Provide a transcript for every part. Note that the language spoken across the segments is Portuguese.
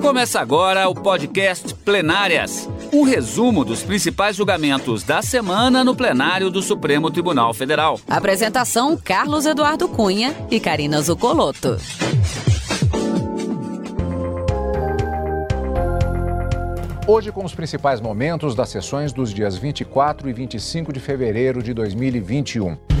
Começa agora o podcast Plenárias um resumo dos principais julgamentos da semana no plenário do Supremo Tribunal Federal. Apresentação: Carlos Eduardo Cunha e Karina Zucolotto. Hoje, com os principais momentos das sessões dos dias 24 e 25 de fevereiro de 2021.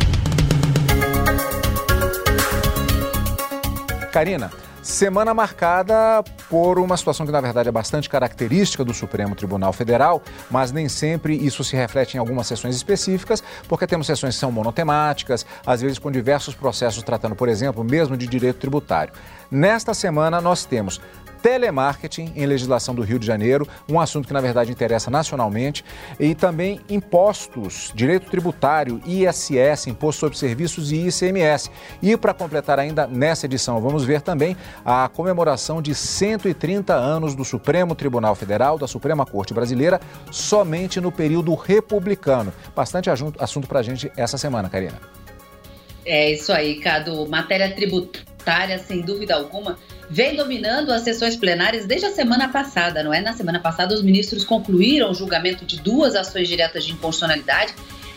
Karina, semana marcada por uma situação que, na verdade, é bastante característica do Supremo Tribunal Federal, mas nem sempre isso se reflete em algumas sessões específicas, porque temos sessões que são monotemáticas, às vezes com diversos processos tratando, por exemplo, mesmo de direito tributário. Nesta semana, nós temos telemarketing em legislação do Rio de Janeiro, um assunto que na verdade interessa nacionalmente, e também impostos, direito tributário, ISS, imposto sobre serviços e ICMS. E para completar ainda nessa edição, vamos ver também a comemoração de 130 anos do Supremo Tribunal Federal, da Suprema Corte Brasileira, somente no período republicano. Bastante assunto para a gente essa semana, Karina. É isso aí, Cado. Matéria tributária, sem dúvida alguma vem dominando as sessões plenárias desde a semana passada, não é? Na semana passada, os ministros concluíram o julgamento de duas ações diretas de inconstitucionalidade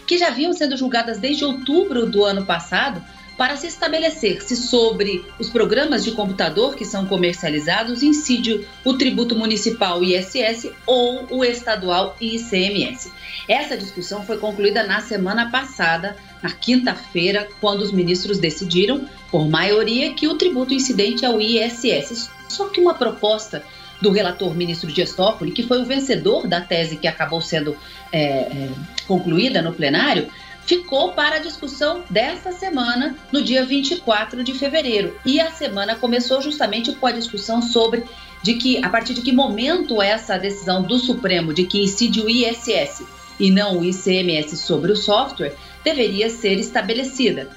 que já vinham sendo julgadas desde outubro do ano passado para se estabelecer se sobre os programas de computador que são comercializados incide o tributo municipal ISS ou o estadual ICMS. Essa discussão foi concluída na semana passada, na quinta-feira, quando os ministros decidiram, por maioria, que o tributo incidente é o ISS. Só que uma proposta do relator ministro Dias Toffoli, que foi o vencedor da tese que acabou sendo é, é, concluída no plenário, ficou para a discussão desta semana, no dia 24 de fevereiro. E a semana começou justamente com a discussão sobre de que a partir de que momento essa decisão do Supremo de que incide o ISS e não o ICMS sobre o software deveria ser estabelecida.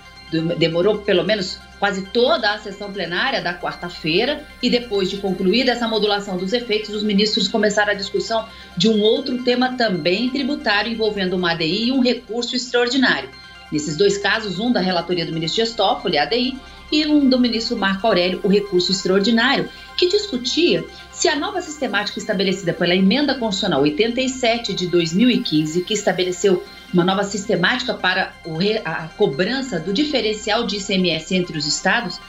Demorou pelo menos quase toda a sessão plenária da quarta-feira e depois de concluída essa modulação dos efeitos, os ministros começaram a discussão de um outro tema também tributário envolvendo uma ADI e um recurso extraordinário. Nesses dois casos, um da relatoria do ministro a ADI, e um do ministro Marco Aurélio, o recurso extraordinário, que discutia se a nova sistemática estabelecida pela emenda constitucional 87 de 2015, que estabeleceu uma nova sistemática para a cobrança do diferencial de ICMS entre os estados,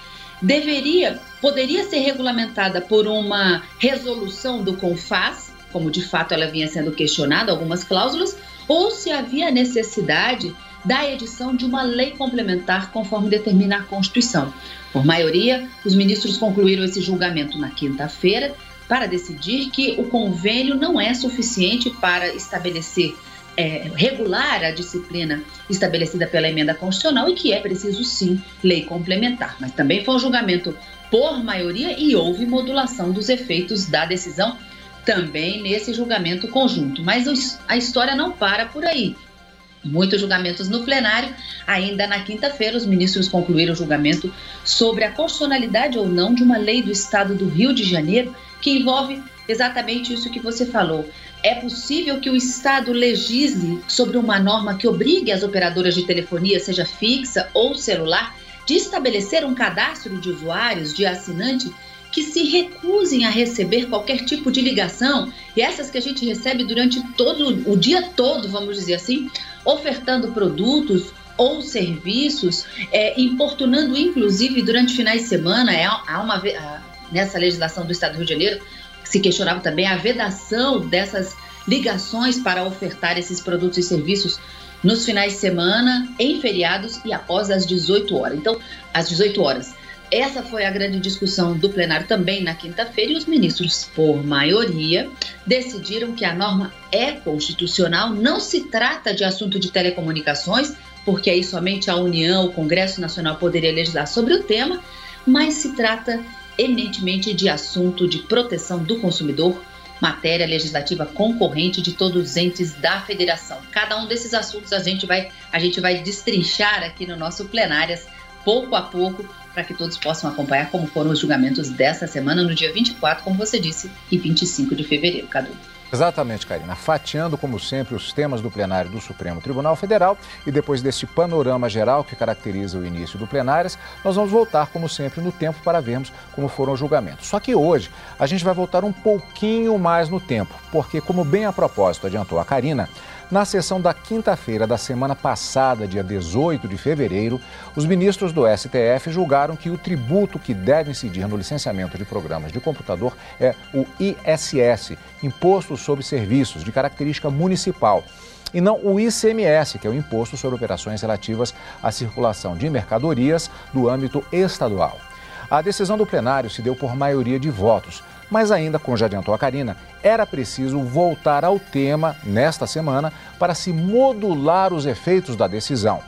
deveria, poderia ser regulamentada por uma resolução do CONFAS, como de fato ela vinha sendo questionada, algumas cláusulas, ou se havia necessidade da edição de uma lei complementar conforme determina a Constituição. Por maioria, os ministros concluíram esse julgamento na quinta-feira para decidir que o convênio não é suficiente para estabelecer, é, regular a disciplina estabelecida pela emenda constitucional e que é preciso sim lei complementar. Mas também foi um julgamento por maioria e houve modulação dos efeitos da decisão também nesse julgamento conjunto. Mas a história não para por aí muitos julgamentos no plenário. Ainda na quinta-feira, os ministros concluíram o julgamento sobre a constitucionalidade ou não de uma lei do estado do Rio de Janeiro que envolve exatamente isso que você falou. É possível que o Estado legisle sobre uma norma que obrigue as operadoras de telefonia, seja fixa ou celular, de estabelecer um cadastro de usuários, de assinante, que se recusem a receber qualquer tipo de ligação, e essas que a gente recebe durante todo o dia todo, vamos dizer assim, ofertando produtos ou serviços, é, importunando inclusive durante finais de semana, é, há uma, nessa legislação do Estado do Rio de Janeiro, se questionava também a vedação dessas ligações para ofertar esses produtos e serviços nos finais de semana, em feriados e após as 18 horas. Então, às 18 horas. Essa foi a grande discussão do plenário também na quinta-feira e os ministros, por maioria, decidiram que a norma é constitucional, não se trata de assunto de telecomunicações, porque aí somente a União, o Congresso Nacional poderia legislar sobre o tema, mas se trata eminentemente de assunto de proteção do consumidor, matéria legislativa concorrente de todos os entes da federação. Cada um desses assuntos a gente vai a gente vai destrinchar aqui no nosso plenárias pouco a pouco para que todos possam acompanhar como foram os julgamentos dessa semana, no dia 24, como você disse, e 25 de fevereiro, Cadu. Exatamente, Karina. Fatiando, como sempre, os temas do plenário do Supremo Tribunal Federal e depois deste panorama geral que caracteriza o início do plenárias, nós vamos voltar, como sempre, no tempo para vermos como foram os julgamentos. Só que hoje a gente vai voltar um pouquinho mais no tempo, porque, como bem a propósito adiantou a Karina, na sessão da quinta-feira da semana passada, dia 18 de fevereiro, os ministros do STF julgaram que o tributo que deve incidir no licenciamento de programas de computador é o ISS, Imposto sobre Serviços, de característica municipal e não o ICMS, que é o Imposto sobre Operações Relativas à Circulação de Mercadorias do âmbito estadual. A decisão do plenário se deu por maioria de votos, mas ainda, como já adiantou a Karina, era preciso voltar ao tema nesta semana para se modular os efeitos da decisão.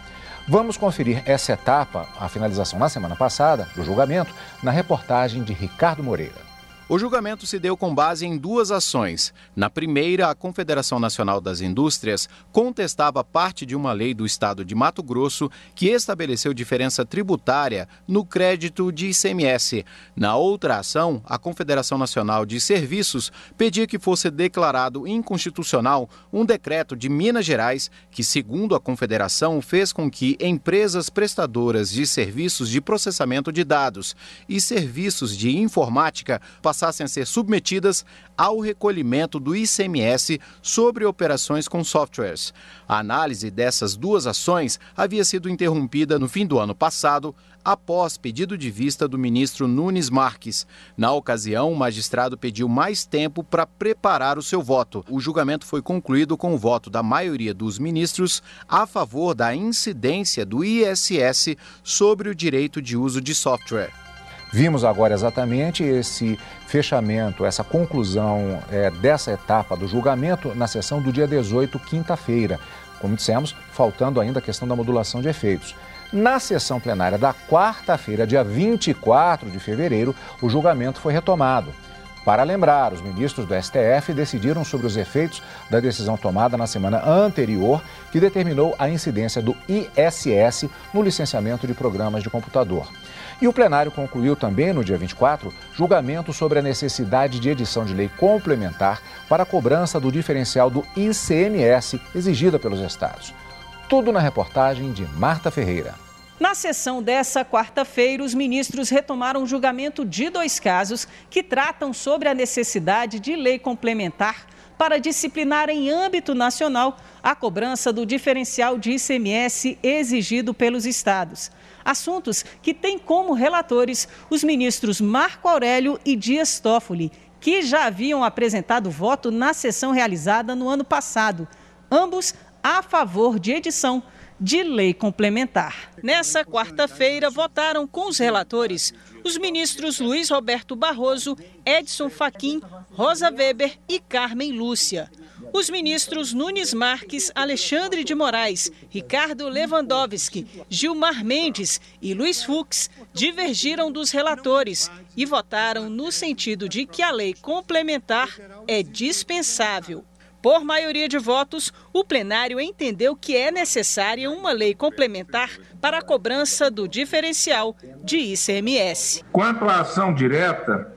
Vamos conferir essa etapa, a finalização na semana passada, do julgamento, na reportagem de Ricardo Moreira. O julgamento se deu com base em duas ações. Na primeira, a Confederação Nacional das Indústrias contestava parte de uma lei do estado de Mato Grosso que estabeleceu diferença tributária no crédito de ICMS. Na outra ação, a Confederação Nacional de Serviços pedia que fosse declarado inconstitucional um decreto de Minas Gerais que, segundo a Confederação, fez com que empresas prestadoras de serviços de processamento de dados e serviços de informática passassem passassem a ser submetidas ao recolhimento do ICMS sobre operações com softwares. A análise dessas duas ações havia sido interrompida no fim do ano passado, após pedido de vista do ministro Nunes Marques. Na ocasião, o magistrado pediu mais tempo para preparar o seu voto. O julgamento foi concluído com o voto da maioria dos ministros a favor da incidência do ISS sobre o direito de uso de software. Vimos agora exatamente esse fechamento, essa conclusão é, dessa etapa do julgamento na sessão do dia 18, quinta-feira. Como dissemos, faltando ainda a questão da modulação de efeitos. Na sessão plenária da quarta-feira, dia 24 de fevereiro, o julgamento foi retomado. Para lembrar, os ministros do STF decidiram sobre os efeitos da decisão tomada na semana anterior, que determinou a incidência do ISS no licenciamento de programas de computador. E o plenário concluiu também, no dia 24, julgamento sobre a necessidade de edição de lei complementar para a cobrança do diferencial do ICMS exigida pelos estados. Tudo na reportagem de Marta Ferreira. Na sessão dessa quarta-feira, os ministros retomaram o julgamento de dois casos que tratam sobre a necessidade de lei complementar para disciplinar em âmbito nacional a cobrança do diferencial de ICMS exigido pelos estados. Assuntos que têm como relatores os ministros Marco Aurélio e Dias Toffoli, que já haviam apresentado voto na sessão realizada no ano passado, ambos a favor de edição de lei complementar. Nessa quarta-feira, votaram com os relatores os ministros Luiz Roberto Barroso, Edson Fachin, Rosa Weber e Carmen Lúcia. Os ministros Nunes Marques, Alexandre de Moraes, Ricardo Lewandowski, Gilmar Mendes e Luiz Fux divergiram dos relatores e votaram no sentido de que a lei complementar é dispensável. Por maioria de votos, o plenário entendeu que é necessária uma lei complementar para a cobrança do diferencial de ICMS. Quanto à ação direta,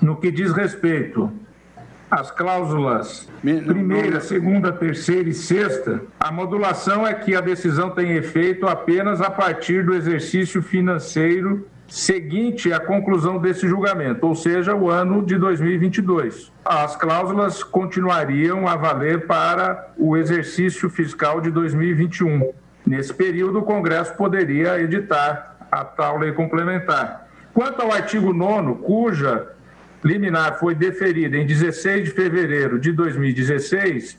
no que diz respeito as cláusulas primeira, segunda, terceira e sexta, a modulação é que a decisão tem efeito apenas a partir do exercício financeiro seguinte à conclusão desse julgamento, ou seja, o ano de 2022. As cláusulas continuariam a valer para o exercício fiscal de 2021. Nesse período, o Congresso poderia editar a tal lei complementar. Quanto ao artigo 9, cuja liminar foi deferida em 16 de fevereiro de 2016,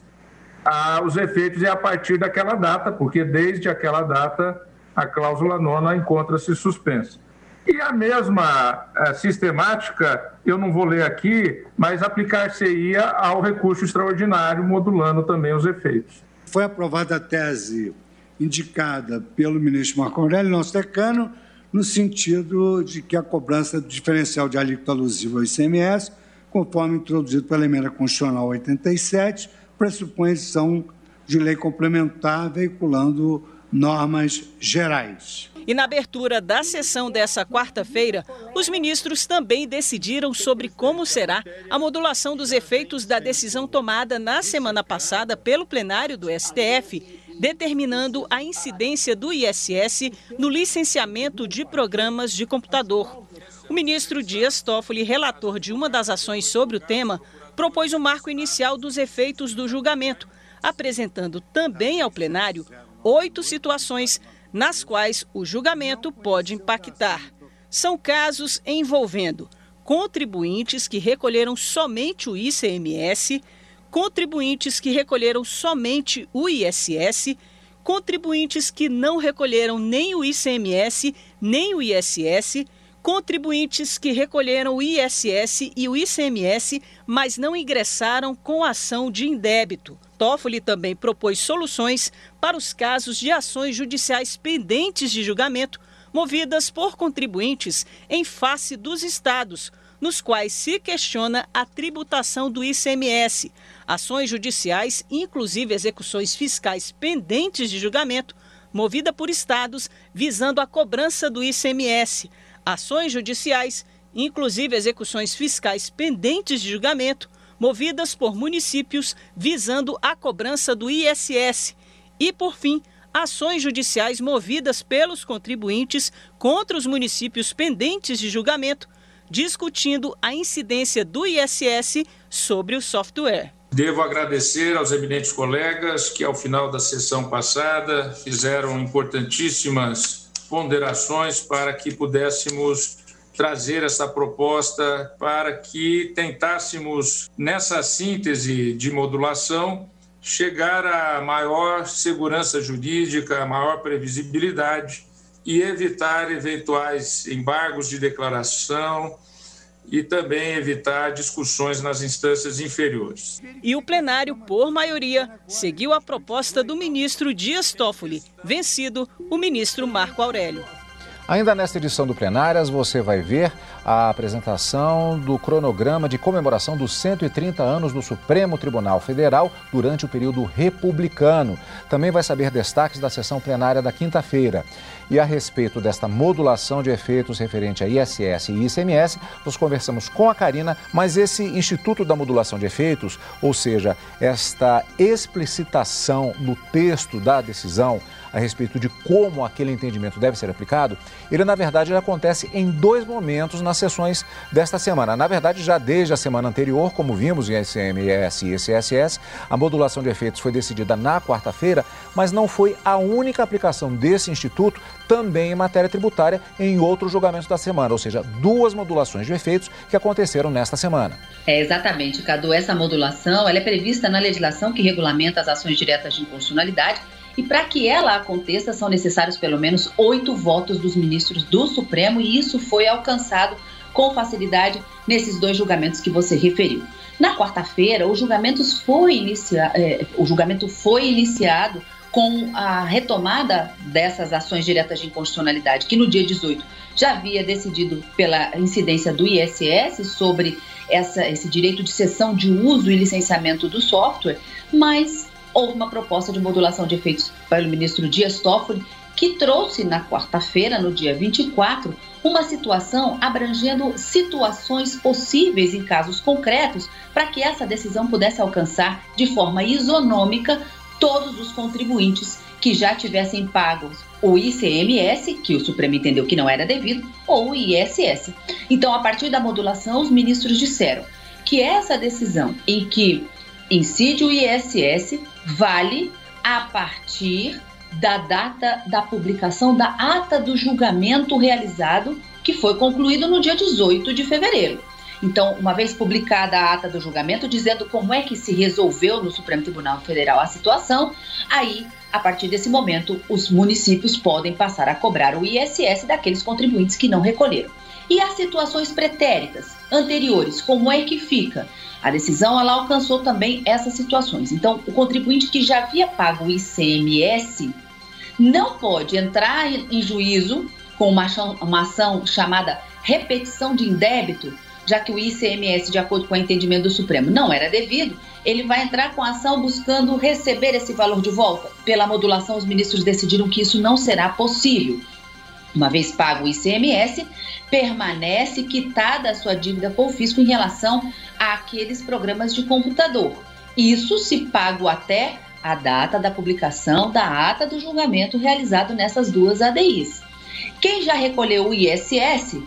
ah, os efeitos é a partir daquela data, porque desde aquela data a cláusula nona encontra-se suspensa. E a mesma eh, sistemática, eu não vou ler aqui, mas aplicar-se-ia ao recurso extraordinário, modulando também os efeitos. Foi aprovada a tese indicada pelo ministro Marco Aurélio Nosso Decano, no sentido de que a cobrança do diferencial de alíquota alusiva ao ICMS, conforme introduzido pela emenda constitucional 87, pressupõe edição de lei complementar veiculando normas gerais. E na abertura da sessão dessa quarta-feira, os ministros também decidiram sobre como será a modulação dos efeitos da decisão tomada na semana passada pelo plenário do STF, determinando a incidência do ISS no licenciamento de programas de computador. O ministro Dias Toffoli, relator de uma das ações sobre o tema, propôs o um marco inicial dos efeitos do julgamento, apresentando também ao plenário oito situações nas quais o julgamento pode impactar. São casos envolvendo contribuintes que recolheram somente o ICMS, contribuintes que recolheram somente o ISS, contribuintes que não recolheram nem o ICMS nem o ISS, contribuintes que recolheram o ISS e o ICMS, mas não ingressaram com ação de indébito. Toffoli também propôs soluções para os casos de ações judiciais pendentes de julgamento movidas por contribuintes em face dos estados, nos quais se questiona a tributação do ICMS, ações judiciais, inclusive execuções fiscais pendentes de julgamento, movida por estados visando a cobrança do ICMS, ações judiciais, inclusive execuções fiscais pendentes de julgamento, movidas por municípios visando a cobrança do ISS. E, por fim, ações judiciais movidas pelos contribuintes contra os municípios pendentes de julgamento, discutindo a incidência do ISS sobre o software. Devo agradecer aos eminentes colegas que, ao final da sessão passada, fizeram importantíssimas ponderações para que pudéssemos trazer essa proposta para que tentássemos, nessa síntese de modulação, chegar a maior segurança jurídica, a maior previsibilidade e evitar eventuais embargos de declaração e também evitar discussões nas instâncias inferiores. E o plenário, por maioria, seguiu a proposta do ministro Dias Toffoli, vencido o ministro Marco Aurélio. Ainda nesta edição do Plenárias, você vai ver a apresentação do cronograma de comemoração dos 130 anos do Supremo Tribunal Federal durante o período republicano. Também vai saber destaques da sessão plenária da quinta-feira. E a respeito desta modulação de efeitos referente a ISS e ICMS, nós conversamos com a Karina, mas esse Instituto da Modulação de Efeitos, ou seja, esta explicitação no texto da decisão, a respeito de como aquele entendimento deve ser aplicado, ele na verdade acontece em dois momentos nas sessões desta semana. Na verdade, já desde a semana anterior, como vimos em ICMS e ICSS, a modulação de efeitos foi decidida na quarta-feira, mas não foi a única aplicação desse instituto também em matéria tributária em outros julgamentos da semana, ou seja, duas modulações de efeitos que aconteceram nesta semana. É exatamente, Cadu, essa modulação ela é prevista na legislação que regulamenta as ações diretas de inconstitucionalidade e para que ela aconteça, são necessários pelo menos oito votos dos ministros do Supremo, e isso foi alcançado com facilidade nesses dois julgamentos que você referiu. Na quarta-feira, o. É, o julgamento foi iniciado com a retomada dessas ações diretas de inconstitucionalidade, que no dia 18 já havia decidido pela incidência do ISS sobre essa, esse direito de cessão de uso e licenciamento do software, mas houve uma proposta de modulação de efeitos pelo ministro Dias Toffoli, que trouxe na quarta-feira, no dia 24, uma situação abrangendo situações possíveis em casos concretos para que essa decisão pudesse alcançar de forma isonômica todos os contribuintes que já tivessem pagos o ICMS, que o Supremo entendeu que não era devido, ou o ISS. Então, a partir da modulação, os ministros disseram que essa decisão em que incide o ISS vale a partir da data da publicação da ata do julgamento realizado, que foi concluído no dia 18 de fevereiro. Então, uma vez publicada a ata do julgamento, dizendo como é que se resolveu no Supremo Tribunal Federal a situação, aí, a partir desse momento, os municípios podem passar a cobrar o ISS daqueles contribuintes que não recolheram. E as situações pretéritas anteriores, como é que fica? A decisão ela alcançou também essas situações. Então, o contribuinte que já havia pago o ICMS não pode entrar em juízo com uma ação, chamada repetição de indébito já que o ICMS, de acordo com o entendimento do Supremo, não era devido, ele vai entrar com ação buscando receber esse valor de volta. Pela modulação, os ministros decidiram que isso não será possível. Uma vez pago o ICMS, permanece quitada a sua dívida com o fisco em relação àqueles programas de computador. Isso se pago até a data da publicação da ata do julgamento realizado nessas duas ADIs. Quem já recolheu o ISS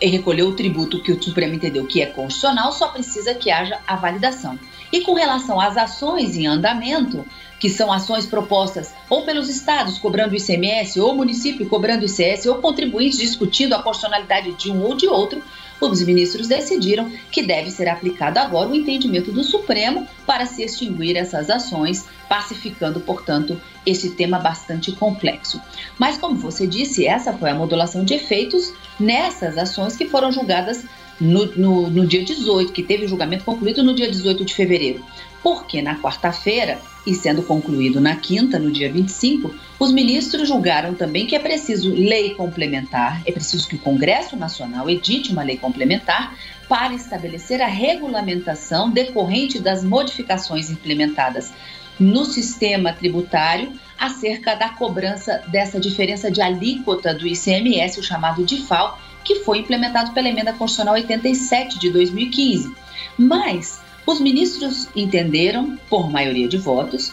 e recolheu o tributo que o Supremo entendeu que é constitucional, só precisa que haja a validação. E com relação às ações em andamento, que são ações propostas ou pelos estados cobrando ICMS, ou município cobrando ICS, ou contribuintes discutindo a constitucionalidade de um ou de outro, os ministros decidiram que deve ser aplicado agora o entendimento do Supremo para se extinguir essas ações, pacificando, portanto, esse tema bastante complexo. Mas, como você disse, essa foi a modulação de efeitos nessas ações que foram julgadas no, no, no dia 18, que teve o julgamento concluído no dia 18 de fevereiro. Porque na quarta-feira, e sendo concluído na quinta, no dia 25, os ministros julgaram também que é preciso lei complementar, é preciso que o Congresso Nacional edite uma lei complementar para estabelecer a regulamentação decorrente das modificações implementadas no sistema tributário acerca da cobrança dessa diferença de alíquota do ICMS, o chamado DIFAL, que foi implementado pela Emenda Constitucional 87 de 2015. Mas os ministros entenderam, por maioria de votos,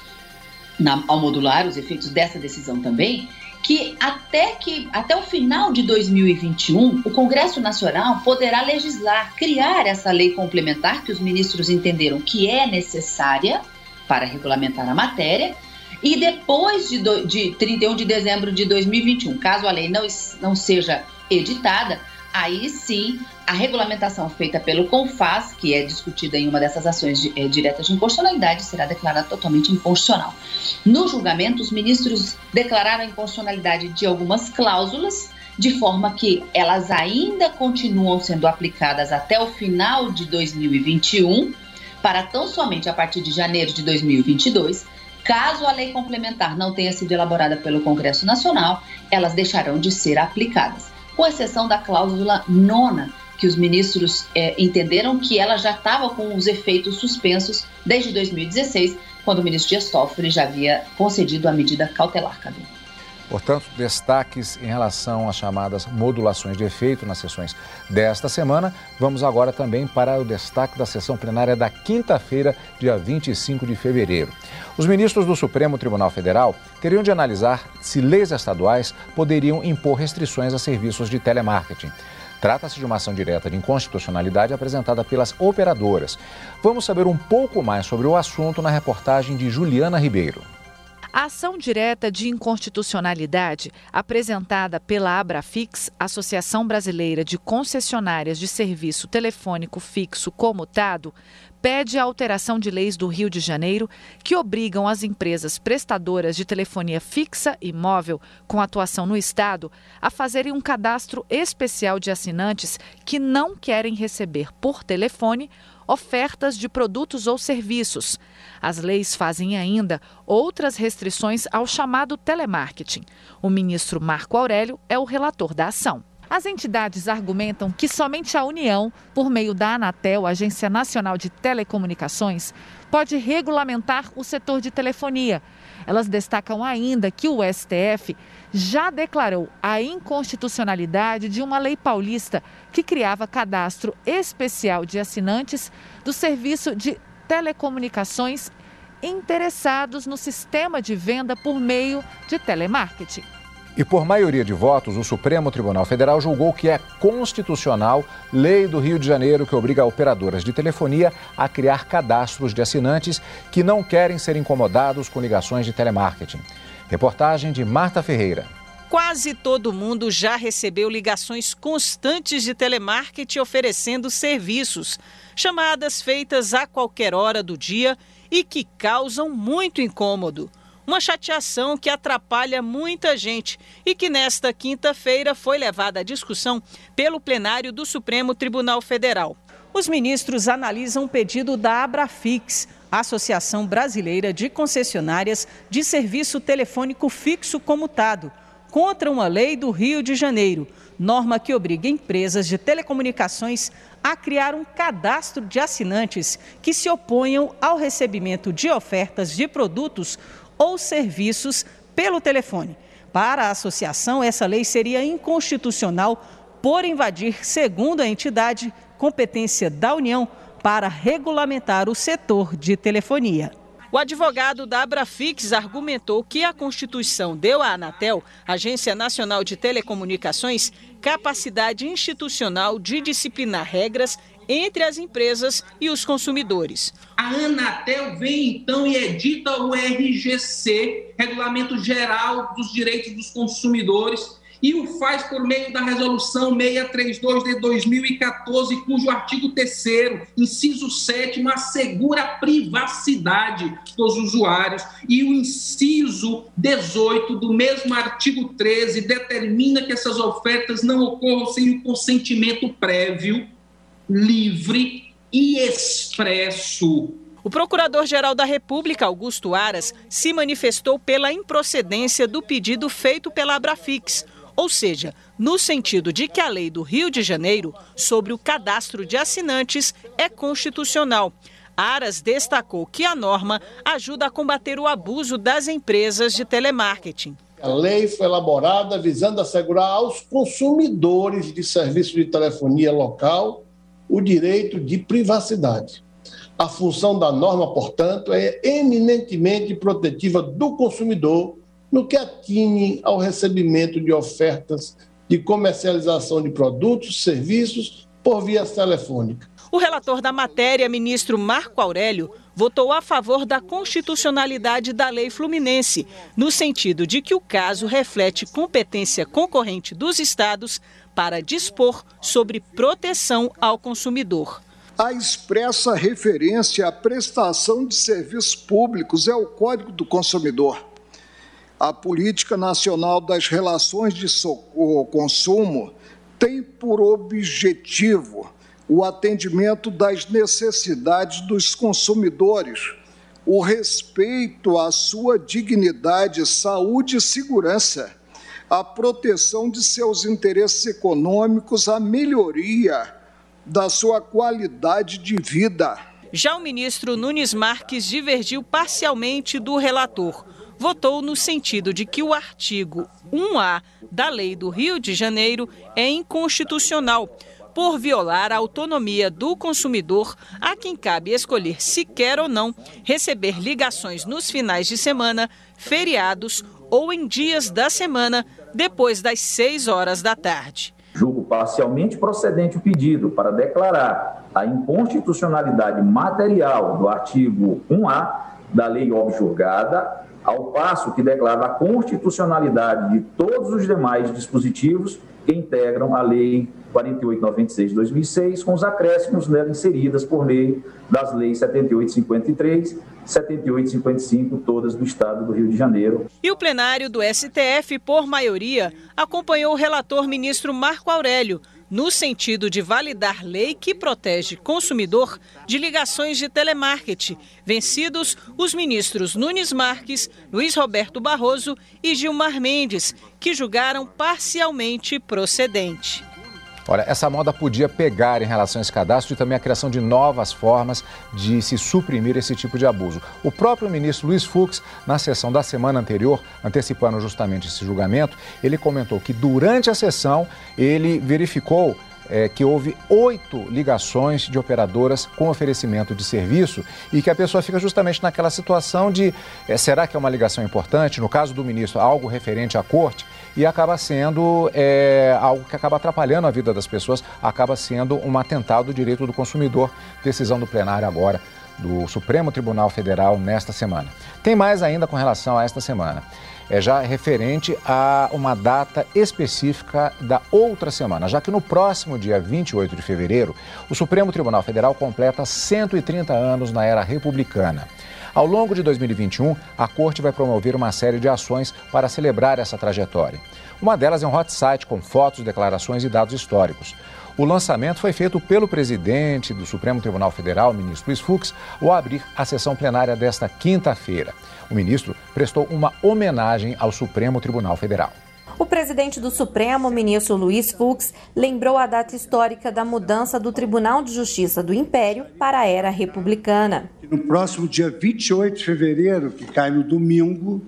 na, ao modular os efeitos dessa decisão também, que até, que até o final de 2021 o Congresso Nacional poderá legislar, criar essa lei complementar que os ministros entenderam que é necessária para regulamentar a matéria. E depois de, do, de 31 de dezembro de 2021, caso a lei não, não seja editada, aí sim a regulamentação feita pelo CONFAS, que é discutida em uma dessas ações de, é, diretas de inconstitucionalidade, será declarada totalmente inconstitucional. No julgamento, os ministros declararam a inconstitucionalidade de algumas cláusulas, de forma que elas ainda continuam sendo aplicadas até o final de 2021, para tão somente a partir de janeiro de 2022. Caso a lei complementar não tenha sido elaborada pelo Congresso Nacional, elas deixarão de ser aplicadas com exceção da cláusula nona, que os ministros é, entenderam que ela já estava com os efeitos suspensos desde 2016, quando o ministro Dias Toffoli já havia concedido a medida cautelar. Portanto, destaques em relação às chamadas modulações de efeito nas sessões desta semana. Vamos agora também para o destaque da sessão plenária da quinta-feira, dia 25 de fevereiro. Os ministros do Supremo Tribunal Federal teriam de analisar se leis estaduais poderiam impor restrições a serviços de telemarketing. Trata-se de uma ação direta de inconstitucionalidade apresentada pelas operadoras. Vamos saber um pouco mais sobre o assunto na reportagem de Juliana Ribeiro. A ação direta de inconstitucionalidade, apresentada pela Abrafix, Associação Brasileira de Concessionárias de Serviço Telefônico Fixo Comutado, pede a alteração de leis do Rio de Janeiro que obrigam as empresas prestadoras de telefonia fixa e móvel com atuação no Estado a fazerem um cadastro especial de assinantes que não querem receber por telefone ofertas de produtos ou serviços. As leis fazem ainda outras restrições ao chamado telemarketing. O ministro Marco Aurélio é o relator da ação. As entidades argumentam que somente a União, por meio da Anatel, Agência Nacional de Telecomunicações, pode regulamentar o setor de telefonia. Elas destacam ainda que o STF já declarou a inconstitucionalidade de uma lei paulista que criava cadastro especial de assinantes do serviço de telecomunicações interessados no sistema de venda por meio de telemarketing. E por maioria de votos, o Supremo Tribunal Federal julgou que é constitucional lei do Rio de Janeiro que obriga operadoras de telefonia a criar cadastros de assinantes que não querem ser incomodados com ligações de telemarketing. Reportagem de Marta Ferreira. Quase todo mundo já recebeu ligações constantes de telemarketing oferecendo serviços, chamadas feitas a qualquer hora do dia e que causam muito incômodo. Uma chateação que atrapalha muita gente e que nesta quinta-feira foi levada à discussão pelo plenário do Supremo Tribunal Federal. Os ministros analisam o pedido da Abrafix, Associação Brasileira de Concessionárias de Serviço Telefônico Fixo Comutado, contra uma lei do Rio de Janeiro, norma que obriga empresas de telecomunicações a criar um cadastro de assinantes que se oponham ao recebimento de ofertas de produtos ou serviços pelo telefone. Para a associação, essa lei seria inconstitucional por invadir, segundo a entidade, competência da União para regulamentar o setor de telefonia. O advogado da Abrafix argumentou que a Constituição deu à Anatel, Agência Nacional de Telecomunicações, capacidade institucional de disciplinar regras entre as empresas e os consumidores. A Anatel vem então e edita o RGC, Regulamento Geral dos Direitos dos Consumidores, e o faz por meio da resolução 632 de 2014, cujo artigo 3 inciso 7 assegura a privacidade dos usuários e o inciso 18 do mesmo artigo 13 determina que essas ofertas não ocorram sem o consentimento prévio, livre e expresso o Procurador-Geral da República, Augusto Aras, se manifestou pela improcedência do pedido feito pela Abrafix, ou seja, no sentido de que a lei do Rio de Janeiro sobre o cadastro de assinantes é constitucional. Aras destacou que a norma ajuda a combater o abuso das empresas de telemarketing. A lei foi elaborada visando assegurar aos consumidores de serviços de telefonia local o direito de privacidade. A função da norma, portanto, é eminentemente protetiva do consumidor no que atine ao recebimento de ofertas de comercialização de produtos, serviços por via telefônica. O relator da matéria, ministro Marco Aurélio, votou a favor da constitucionalidade da lei fluminense, no sentido de que o caso reflete competência concorrente dos estados para dispor sobre proteção ao consumidor. A expressa referência à prestação de serviços públicos é o Código do Consumidor a Política Nacional das Relações de Consumo tem por objetivo o atendimento das necessidades dos consumidores, o respeito à sua dignidade, saúde e segurança, a proteção de seus interesses econômicos, a melhoria da sua qualidade de vida. Já o ministro Nunes Marques divergiu parcialmente do relator votou no sentido de que o artigo 1A da Lei do Rio de Janeiro é inconstitucional por violar a autonomia do consumidor, a quem cabe escolher se quer ou não receber ligações nos finais de semana, feriados ou em dias da semana depois das 6 horas da tarde. Julgo parcialmente procedente o pedido para declarar a inconstitucionalidade material do artigo 1A da lei objurgada ao passo que declara a constitucionalidade de todos os demais dispositivos que integram a Lei 4896 de 2006, com os acréscimos nela inseridas por lei das leis 7853 7855, todas do estado do Rio de Janeiro. E o plenário do STF, por maioria, acompanhou o relator ministro Marco Aurélio no sentido de validar lei que protege consumidor de ligações de telemarketing, vencidos os ministros Nunes Marques, Luiz Roberto Barroso e Gilmar Mendes, que julgaram parcialmente procedente. Olha, essa moda podia pegar em relação a esse cadastro e também a criação de novas formas de se suprimir esse tipo de abuso. O próprio ministro Luiz Fux, na sessão da semana anterior, antecipando justamente esse julgamento, ele comentou que durante a sessão ele verificou é, que houve oito ligações de operadoras com oferecimento de serviço e que a pessoa fica justamente naquela situação de é, será que é uma ligação importante? No caso do ministro, algo referente à corte e acaba sendo é, algo que acaba atrapalhando a vida das pessoas, acaba sendo um atentado do direito do consumidor. Decisão do plenário agora do Supremo Tribunal Federal nesta semana. Tem mais ainda com relação a esta semana é já referente a uma data específica da outra semana, já que no próximo dia 28 de fevereiro, o Supremo Tribunal Federal completa 130 anos na era republicana. Ao longo de 2021, a Corte vai promover uma série de ações para celebrar essa trajetória. Uma delas é um hot site com fotos, declarações e dados históricos. O lançamento foi feito pelo presidente do Supremo Tribunal Federal, ministro Luiz Fux, ao abrir a sessão plenária desta quinta-feira. O ministro prestou uma homenagem ao Supremo Tribunal Federal. O presidente do Supremo, ministro Luiz Fux, lembrou a data histórica da mudança do Tribunal de Justiça do Império para a era republicana. No próximo dia 28 de fevereiro, que cai no domingo,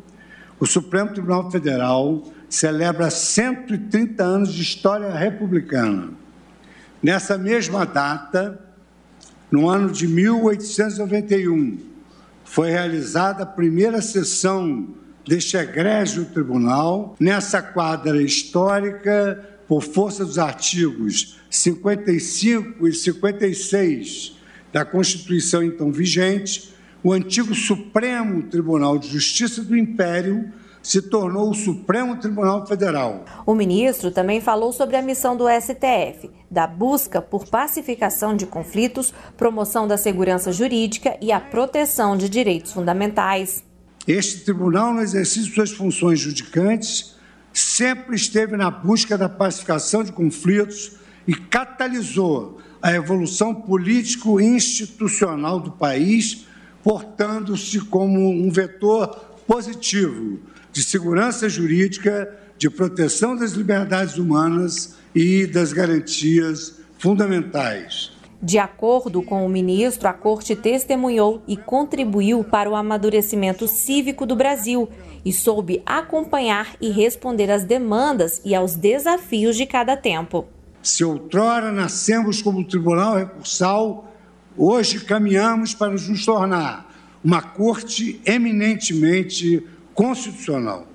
o Supremo Tribunal Federal celebra 130 anos de história republicana. Nessa mesma data, no ano de 1891, foi realizada a primeira sessão deste egrégio tribunal, nessa quadra histórica, por força dos artigos 55 e 56 da Constituição então vigente, o antigo Supremo Tribunal de Justiça do Império se tornou o Supremo Tribunal Federal. O ministro também falou sobre a missão do STF, da busca por pacificação de conflitos, promoção da segurança jurídica e a proteção de direitos fundamentais. Este tribunal, no exercício de suas funções judicantes, sempre esteve na busca da pacificação de conflitos e catalisou a evolução político-institucional do país, portando-se como um vetor positivo de segurança jurídica, de proteção das liberdades humanas e das garantias fundamentais. De acordo com o ministro, a corte testemunhou e contribuiu para o amadurecimento cívico do Brasil e soube acompanhar e responder às demandas e aos desafios de cada tempo. Se outrora nascemos como tribunal recursal, hoje caminhamos para nos tornar uma corte eminentemente constitucional.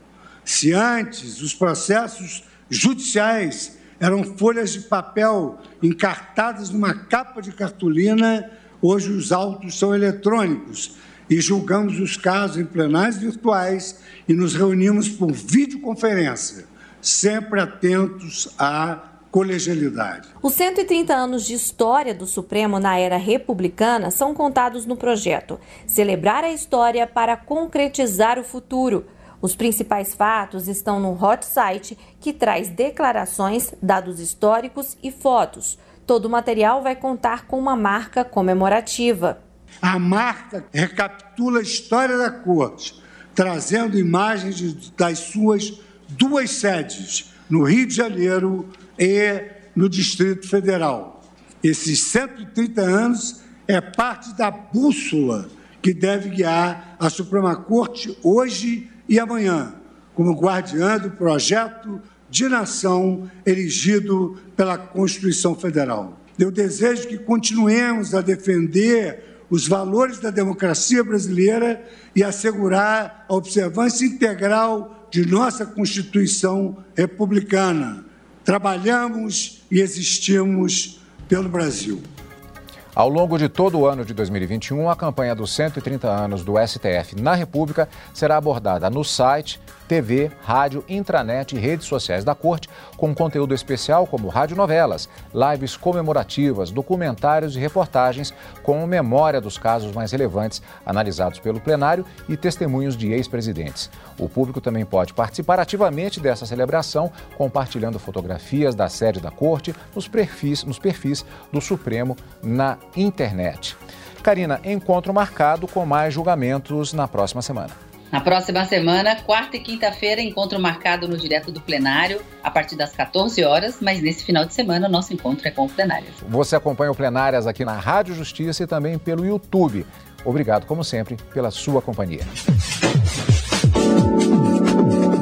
Se antes os processos judiciais eram folhas de papel encartadas numa capa de cartolina, hoje os autos são eletrônicos e julgamos os casos em plenários virtuais e nos reunimos por videoconferência, sempre atentos à colegialidade. Os 130 anos de história do Supremo na era republicana são contados no projeto Celebrar a História para Concretizar o Futuro. Os principais fatos estão no hot site que traz declarações, dados históricos e fotos. Todo o material vai contar com uma marca comemorativa. A marca recapitula a história da corte, trazendo imagens das suas duas sedes, no Rio de Janeiro e no Distrito Federal. Esses 130 anos é parte da bússola que deve guiar a Suprema Corte hoje e amanhã, como guardiã do projeto de nação erigido pela Constituição Federal. Eu desejo que continuemos a defender os valores da democracia brasileira e assegurar a observância integral de nossa Constituição republicana trabalhamos e existimos pelo Brasil. Ao longo de todo o ano de 2021, a campanha dos 130 anos do STF na República será abordada no site TV, rádio, intranet e redes sociais da Corte, com conteúdo especial como radionovelas, lives comemorativas, documentários e reportagens com memória dos casos mais relevantes analisados pelo plenário e testemunhos de ex-presidentes. O público também pode participar ativamente dessa celebração, compartilhando fotografias da sede da Corte nos perfis, nos perfis do Supremo na internet. Karina, encontro marcado com mais julgamentos na próxima semana. Na próxima semana, quarta e quinta-feira, encontro marcado no Direto do Plenário, a partir das 14 horas, mas nesse final de semana, nosso encontro é com o Plenárias. Você acompanha o Plenárias aqui na Rádio Justiça e também pelo YouTube. Obrigado, como sempre, pela sua companhia.